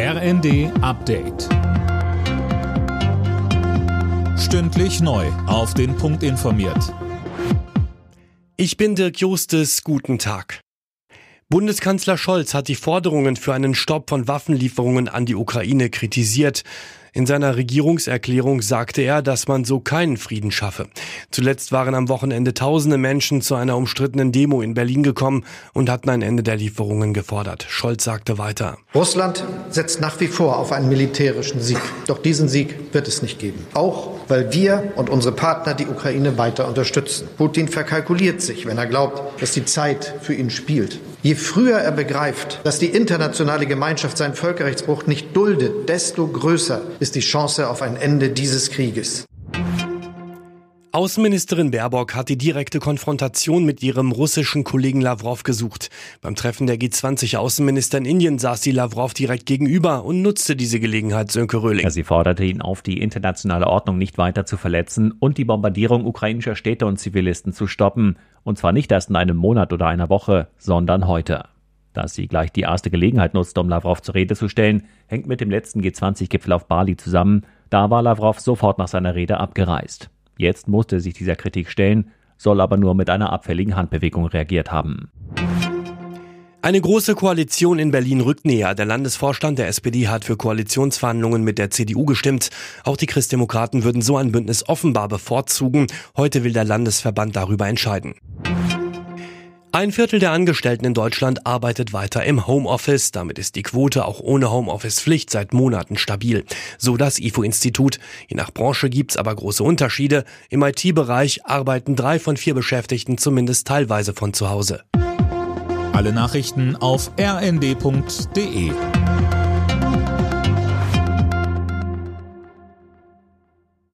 RND Update. Stündlich neu. Auf den Punkt informiert. Ich bin Dirk Justes. Guten Tag. Bundeskanzler Scholz hat die Forderungen für einen Stopp von Waffenlieferungen an die Ukraine kritisiert. In seiner Regierungserklärung sagte er, dass man so keinen Frieden schaffe. Zuletzt waren am Wochenende tausende Menschen zu einer umstrittenen Demo in Berlin gekommen und hatten ein Ende der Lieferungen gefordert. Scholz sagte weiter. Russland setzt nach wie vor auf einen militärischen Sieg. Doch diesen Sieg wird es nicht geben. Auch weil wir und unsere Partner die Ukraine weiter unterstützen. Putin verkalkuliert sich, wenn er glaubt, dass die Zeit für ihn spielt. Je früher er begreift, dass die internationale Gemeinschaft seinen Völkerrechtsbruch nicht duldet, desto größer ist die Chance auf ein Ende dieses Krieges. Außenministerin Baerbock hat die direkte Konfrontation mit ihrem russischen Kollegen Lavrov gesucht. Beim Treffen der G20-Außenminister in Indien saß sie Lavrov direkt gegenüber und nutzte diese Gelegenheit, Sönke Röhling. Ja, sie forderte ihn auf, die internationale Ordnung nicht weiter zu verletzen und die Bombardierung ukrainischer Städte und Zivilisten zu stoppen. Und zwar nicht erst in einem Monat oder einer Woche, sondern heute. Dass sie gleich die erste Gelegenheit nutzte, um Lavrov zur Rede zu stellen, hängt mit dem letzten G20-Gipfel auf Bali zusammen. Da war Lavrov sofort nach seiner Rede abgereist. Jetzt musste sich dieser Kritik stellen, soll aber nur mit einer abfälligen Handbewegung reagiert haben. Eine große Koalition in Berlin rückt näher. Der Landesvorstand der SPD hat für Koalitionsverhandlungen mit der CDU gestimmt. Auch die Christdemokraten würden so ein Bündnis offenbar bevorzugen. Heute will der Landesverband darüber entscheiden. Ein Viertel der Angestellten in Deutschland arbeitet weiter im Homeoffice. Damit ist die Quote auch ohne Homeoffice-Pflicht seit Monaten stabil. So das IFO-Institut. Je nach Branche gibt's aber große Unterschiede. Im IT-Bereich arbeiten drei von vier Beschäftigten zumindest teilweise von zu Hause. Alle Nachrichten auf rnd.de